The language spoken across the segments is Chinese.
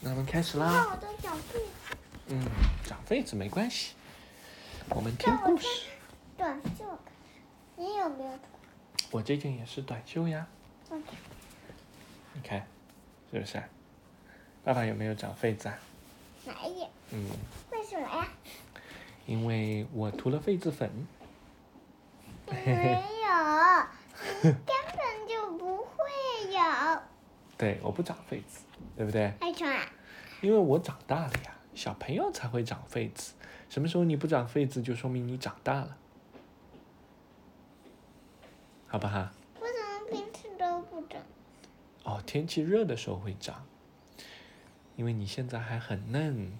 那我们开始啦。看我的嗯，长痱子没关系，我们听故事。短袖，你有没有短？我这件也是短袖呀，你看，是不是？爸爸有没有长痱子啊？没有，嗯，为什么呀？因为我涂了痱子粉。没有，根本就不会有。对，我不长痱子，对不对？为什么？因为我长大了呀，小朋友才会长痱子。什么时候你不长痱子，就说明你长大了，好不好？我怎么平时都不长？哦，天气热的时候会长，因为你现在还很嫩，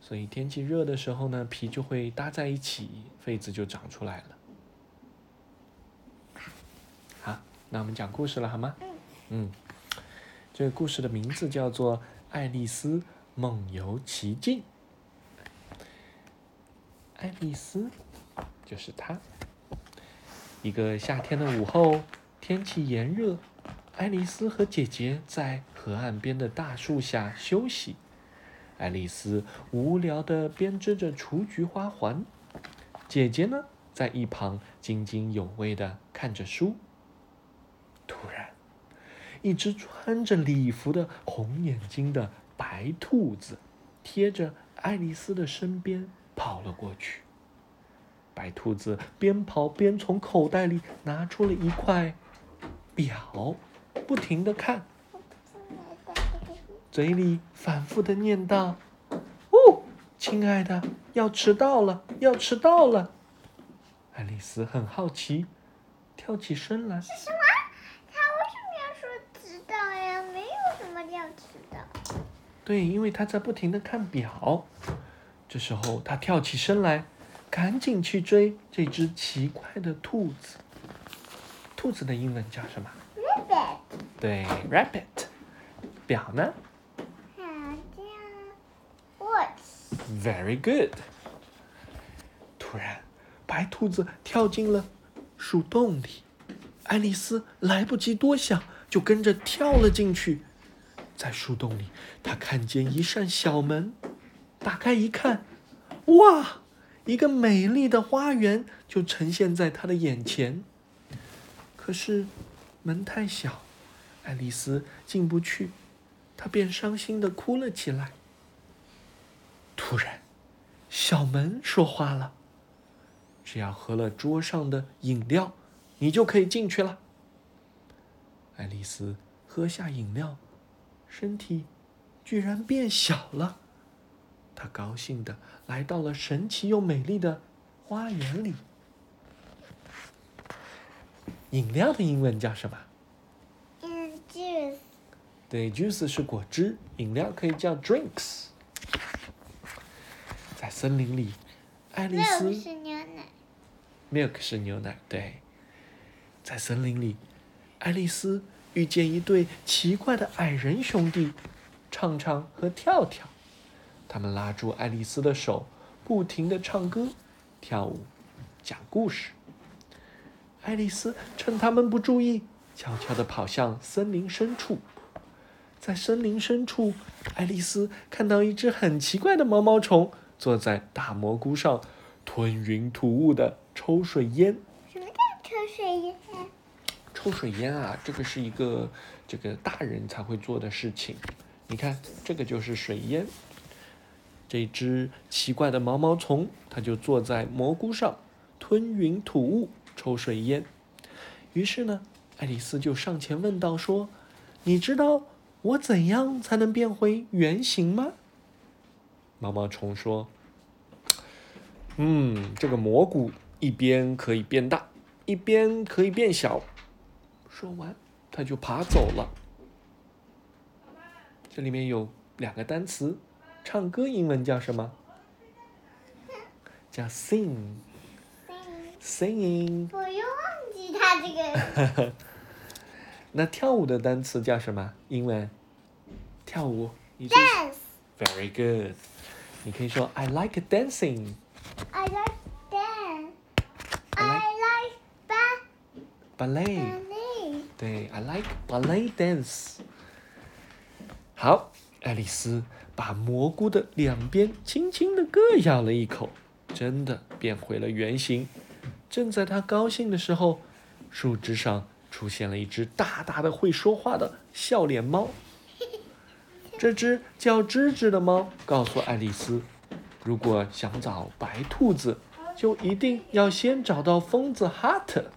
所以天气热的时候呢，皮就会搭在一起，痱子就长出来了。好，那我们讲故事了，好吗？嗯嗯，这个故事的名字叫做《爱丽丝梦游奇境》。爱丽丝就是她。一个夏天的午后，天气炎热，爱丽丝和姐姐在河岸边的大树下休息。爱丽丝无聊地编织着雏菊花环，姐姐呢，在一旁津津有味地看着书。突然，一只穿着礼服的红眼睛的白兔子，贴着爱丽丝的身边跑了过去。白兔子边跑边从口袋里拿出了一块表，不停地看，嘴里反复地念道：“哦，亲爱的，要迟到了，要迟到了。”爱丽丝很好奇，跳起身来。他为什么要说迟到呀？没有什么叫迟到。对，因为他在不停的看表。这时候，他跳起身来，赶紧去追这只奇怪的兔子。兔子的英文叫什么？Rabbit，对，rabbit。表呢好像 watch。？Very good。突然，白兔子跳进了树洞里，爱丽丝来不及多想，就跟着跳了进去。在树洞里，他看见一扇小门，打开一看，哇，一个美丽的花园就呈现在他的眼前。可是门太小，爱丽丝进不去，她便伤心的哭了起来。突然，小门说话了：“只要喝了桌上的饮料，你就可以进去了。”爱丽丝喝下饮料，身体居然变小了。他高兴的来到了神奇又美丽的花园里。饮料的英文叫什么？嗯，juice。对，juice 是果汁，饮料可以叫 drinks。在森林里，爱丽丝 milk 是牛奶。milk 是牛奶，对。在森林里，爱丽丝遇见一对奇怪的矮人兄弟，唱唱和跳跳。他们拉住爱丽丝的手，不停地唱歌、跳舞、讲故事。爱丽丝趁他们不注意，悄悄地跑向森林深处。在森林深处，爱丽丝看到一只很奇怪的毛毛虫坐在大蘑菇上，吞云吐雾的抽水烟。什么叫抽水烟？抽水烟啊，这个是一个这个大人才会做的事情。你看，这个就是水烟。这只奇怪的毛毛虫，它就坐在蘑菇上，吞云吐雾，抽水烟。于是呢，爱丽丝就上前问道：“说，你知道我怎样才能变回原形吗？”毛毛虫说：“嗯，这个蘑菇一边可以变大，一边可以变小。”说完，他就爬走了。这里面有两个单词，唱歌英文叫什么？叫 sing。singing。我又忘记它这个。那跳舞的单词叫什么？英文？跳舞。dance。Very good。你可以说 I like dancing。I like dance. I I like ba ballet。对，I like ballet dance。好，爱丽丝把蘑菇的两边轻轻的各咬了一口，真的变回了原形。正在她高兴的时候，树枝上出现了一只大大的会说话的笑脸猫。这只叫吱吱的猫告诉爱丽丝，如果想找白兔子，就一定要先找到疯子哈特。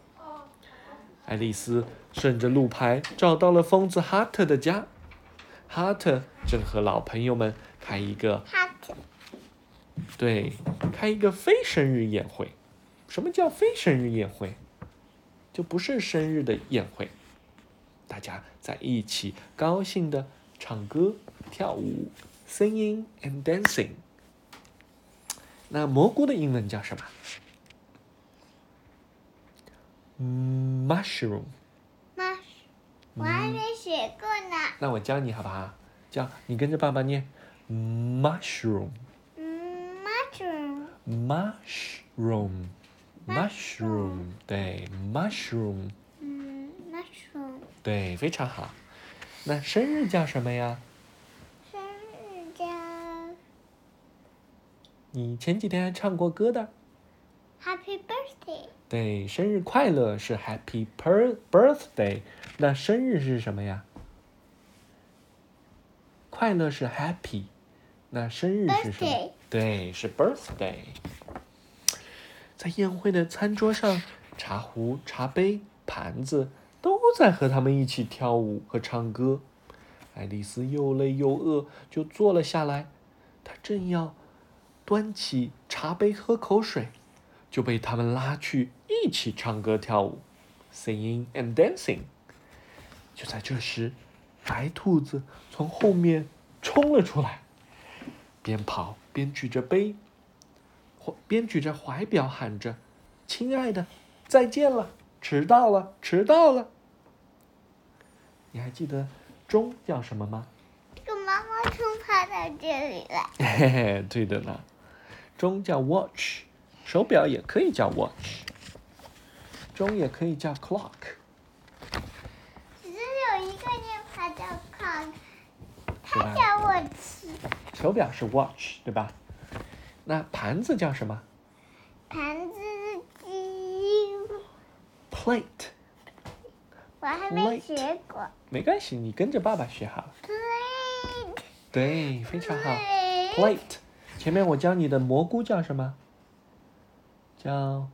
爱丽丝顺着路牌找到了疯子哈特的家。哈特正和老朋友们开一个哈特，对，开一个非生日宴会。什么叫非生日宴会？就不是生日的宴会，大家在一起高兴的唱歌、跳舞，singing and dancing。那蘑菇的英文叫什么？嗯，mushroom。妈，我还没学过呢。那我教你好不好？教你跟着爸爸念，mushroom。嗯，mushroom。mushroom。mushroom，对，mushroom，嗯，mushroom。对，非常好。那生日叫什么呀？生日叫你前几天还唱过歌的。Happy Birthday。对，生日快乐是 Happy per birthday。那生日是什么呀？快乐是 Happy，那生日是什么 Birthday 对，是 birthday。在宴会的餐桌上，茶壶、茶杯、盘子都在和他们一起跳舞和唱歌。爱丽丝又累又饿，就坐了下来。她正要端起茶杯喝口水，就被他们拉去一起唱歌跳舞，singing and dancing。就在这时，白兔子从后面冲了出来，边跑边举着杯，或边举着怀表喊着：“亲爱的，再见了，迟到了，迟到了。”你还记得钟叫什么吗？这个妈妈冲跑到这里了。嘿嘿，对的呢，钟叫 watch，手表也可以叫 watch，钟也可以叫 clock。只是有一个念法叫 clock。手表是 watch，对吧？那盘子叫什么盘子是鸡，？plate。我还没学过。没关系，你跟着爸爸学好了。Plate。对，非常好。Plate。前面我教你的蘑菇叫什么？叫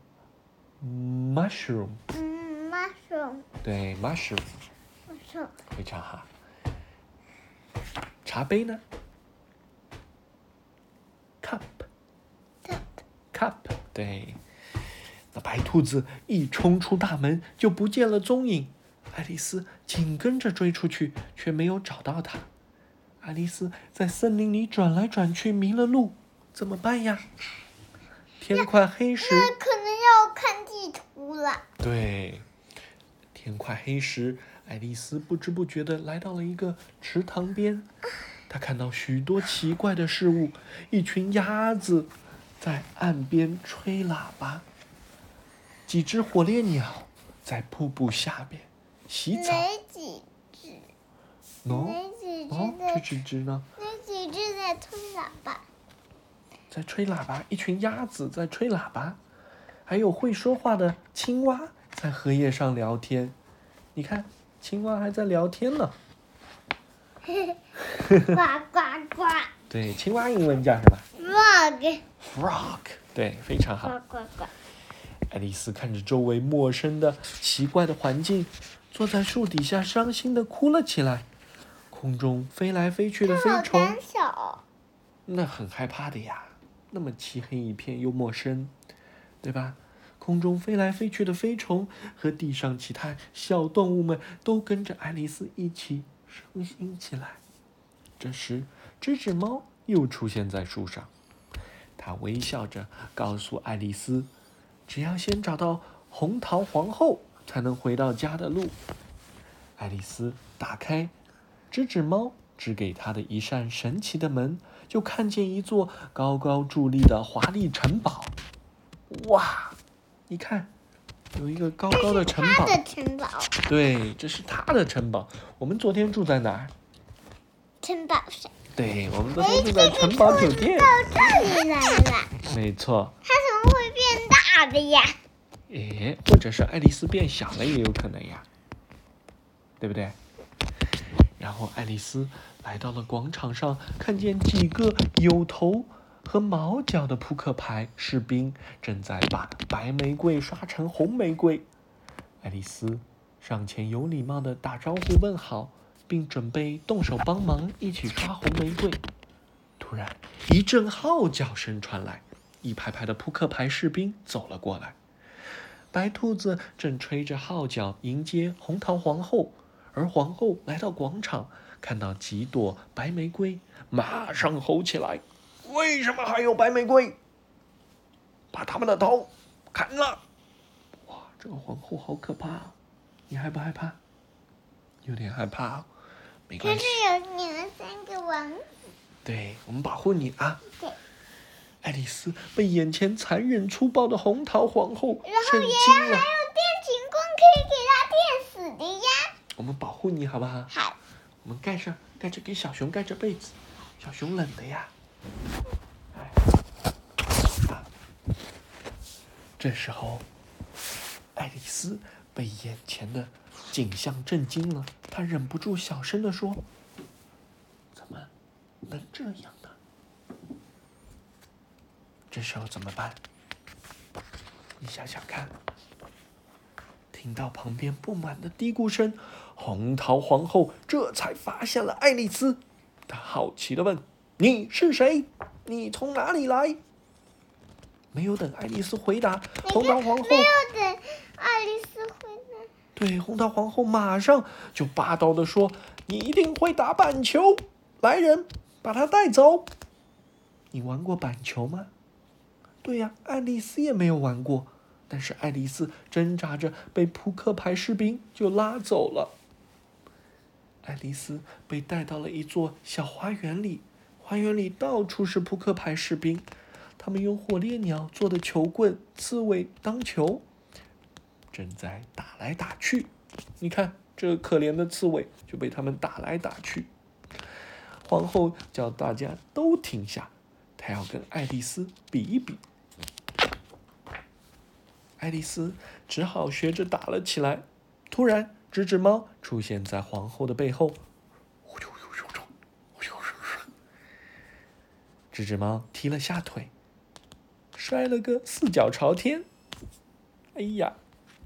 mushroom。嗯，mushroom。对，mushroom，mushroom。非常好。茶杯呢？cup。cup cup，对。那白兔子一冲出大门就不见了踪影，爱丽丝紧跟着追出去，却没有找到它。爱丽丝在森林里转来转去，迷了路，怎么办呀？天快黑时，那可能要看地图了。对，天快黑时，爱丽丝不知不觉地来到了一个池塘边。她看到许多奇怪的事物，一群鸭子在岸边吹喇叭，几只火烈鸟在瀑布下边洗澡。哪几只？喏、这？几只呢？哪几只在吹喇叭？在吹喇叭，一群鸭子在吹喇叭，还有会说话的青蛙在荷叶上聊天。你看，青蛙还在聊天呢。呱呱呱对，青蛙英文叫什么，frog，？frog。对，非常好。呱呱呱。爱丽丝看着周围陌生的、奇怪的环境，坐在树底下伤心的哭了起来。空中飞来飞去的飞虫那很害怕的呀，那么漆黑一片又陌生，对吧？空中飞来飞去的飞虫和地上其他小动物们都跟着爱丽丝一起伤心起来。这时，这只猫又出现在树上，它微笑着告诉爱丽丝：“只要先找到红桃皇后，才能回到家的路。”爱丽丝打开吱吱猫指给他的一扇神奇的门，就看见一座高高伫立的华丽城堡。哇，你看，有一个高高的城堡。它的城堡，对，这是他的城堡。我们昨天住在哪儿？城堡上，对，我们昨天住在城堡酒店。到这里来了，没错。它怎么会变大的呀？诶，或者是爱丽丝变小了也有可能呀，对不对？然后爱丽丝来到了广场上，看见几个有头和毛脚的扑克牌士兵正在把白玫瑰刷成红玫瑰。爱丽丝上前有礼貌地打招呼问好，并准备动手帮忙一起刷红玫瑰。突然，一阵号角声传来，一排排的扑克牌士兵走了过来。白兔子正吹着号角迎接红桃皇后，而皇后来到广场，看到几朵白玫瑰，马上吼起来：“为什么还有白玫瑰？把他们的头砍了！”哇，这个皇后好可怕，你害不害怕？有点害怕，没可关系是，有你们三个王子，对我们保护你啊。对，爱丽丝被眼前残忍粗暴的红桃皇后震惊了棍可以给他电死的呀。我们保护你好不好？好，我们盖上，盖着给小熊盖着被子，小熊冷的呀。哎，啊，这时候，爱丽丝被眼前的景象震惊了，她忍不住小声的说：“怎么能这样呢？”这时候怎么办？你想想看。听到旁边不满的嘀咕声，红桃皇后这才发现了爱丽丝。她好奇的问：“你是谁？你从哪里来？”没有等爱丽丝回答，红桃皇后没有等爱丽丝回答，对红桃皇后马上就霸道的说：“你一定会打板球，来人，把她带走。”你玩过板球吗？对呀，爱丽丝也没有玩过。但是爱丽丝挣扎着被扑克牌士兵就拉走了。爱丽丝被带到了一座小花园里，花园里到处是扑克牌士兵，他们用火烈鸟做的球棍、刺猬当球，正在打来打去。你看，这可怜的刺猬就被他们打来打去。皇后叫大家都停下，她要跟爱丽丝比一比。爱丽丝只好学着打了起来。突然，纸纸猫出现在皇后的背后，纸纸猫踢了下腿，摔了个四脚朝天。哎呀，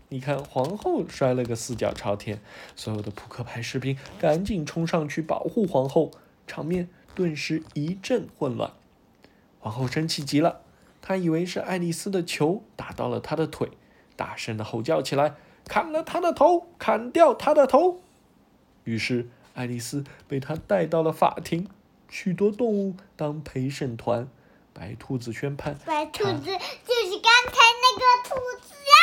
你看，皇后摔了个四脚朝天，所有的扑克牌士兵赶紧冲上去保护皇后，场面顿时一阵混乱。皇后生气极了。她以为是爱丽丝的球打到了她的腿，大声的吼叫起来：“砍了他的头，砍掉他的头！”于是爱丽丝被他带到了法庭，许多动物当陪审团。白兔子宣判，白兔子就是刚才那个兔子啊！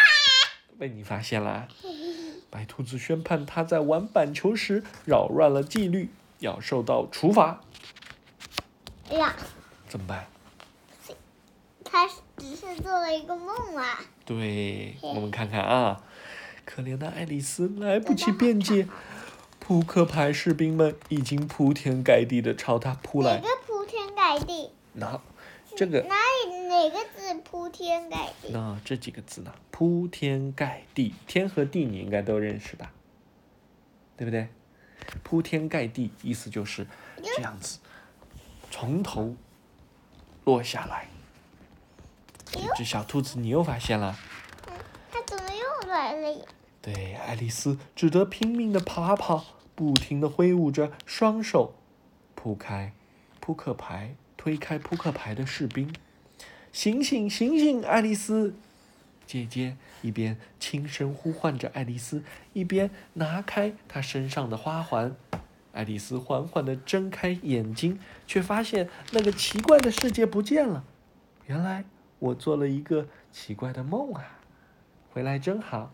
被你发现啦！白兔子宣判他在玩板球时扰乱了纪律，要受到处罚。哎呀，怎么办？他只是做了一个梦啊！对，我们看看啊，可怜的爱丽丝来不及辩解，扑克牌士兵们已经铺天盖地的朝她扑来哪个。铺天盖地？那这个哪里哪个字铺天盖地？那这几个字呢？铺天盖地，天和地你应该都认识吧？对不对？铺天盖地意思就是这样子，从头落下来。一只小兔子，你又发现了。对，爱丽丝只得拼命的爬跑，不停的挥舞着双手，扑开扑克牌，推开扑克牌的士兵。醒醒，醒醒，爱丽丝！姐姐一边轻声呼唤着爱丽丝，一边拿开她身上的花环。爱丽丝缓缓地睁开眼睛，却发现那个奇怪的世界不见了。原来我做了一个奇怪的梦啊！回来真好。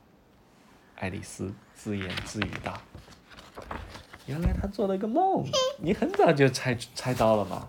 爱丽丝自言自语道：“原来她做了个梦，你很早就猜猜到了吗。”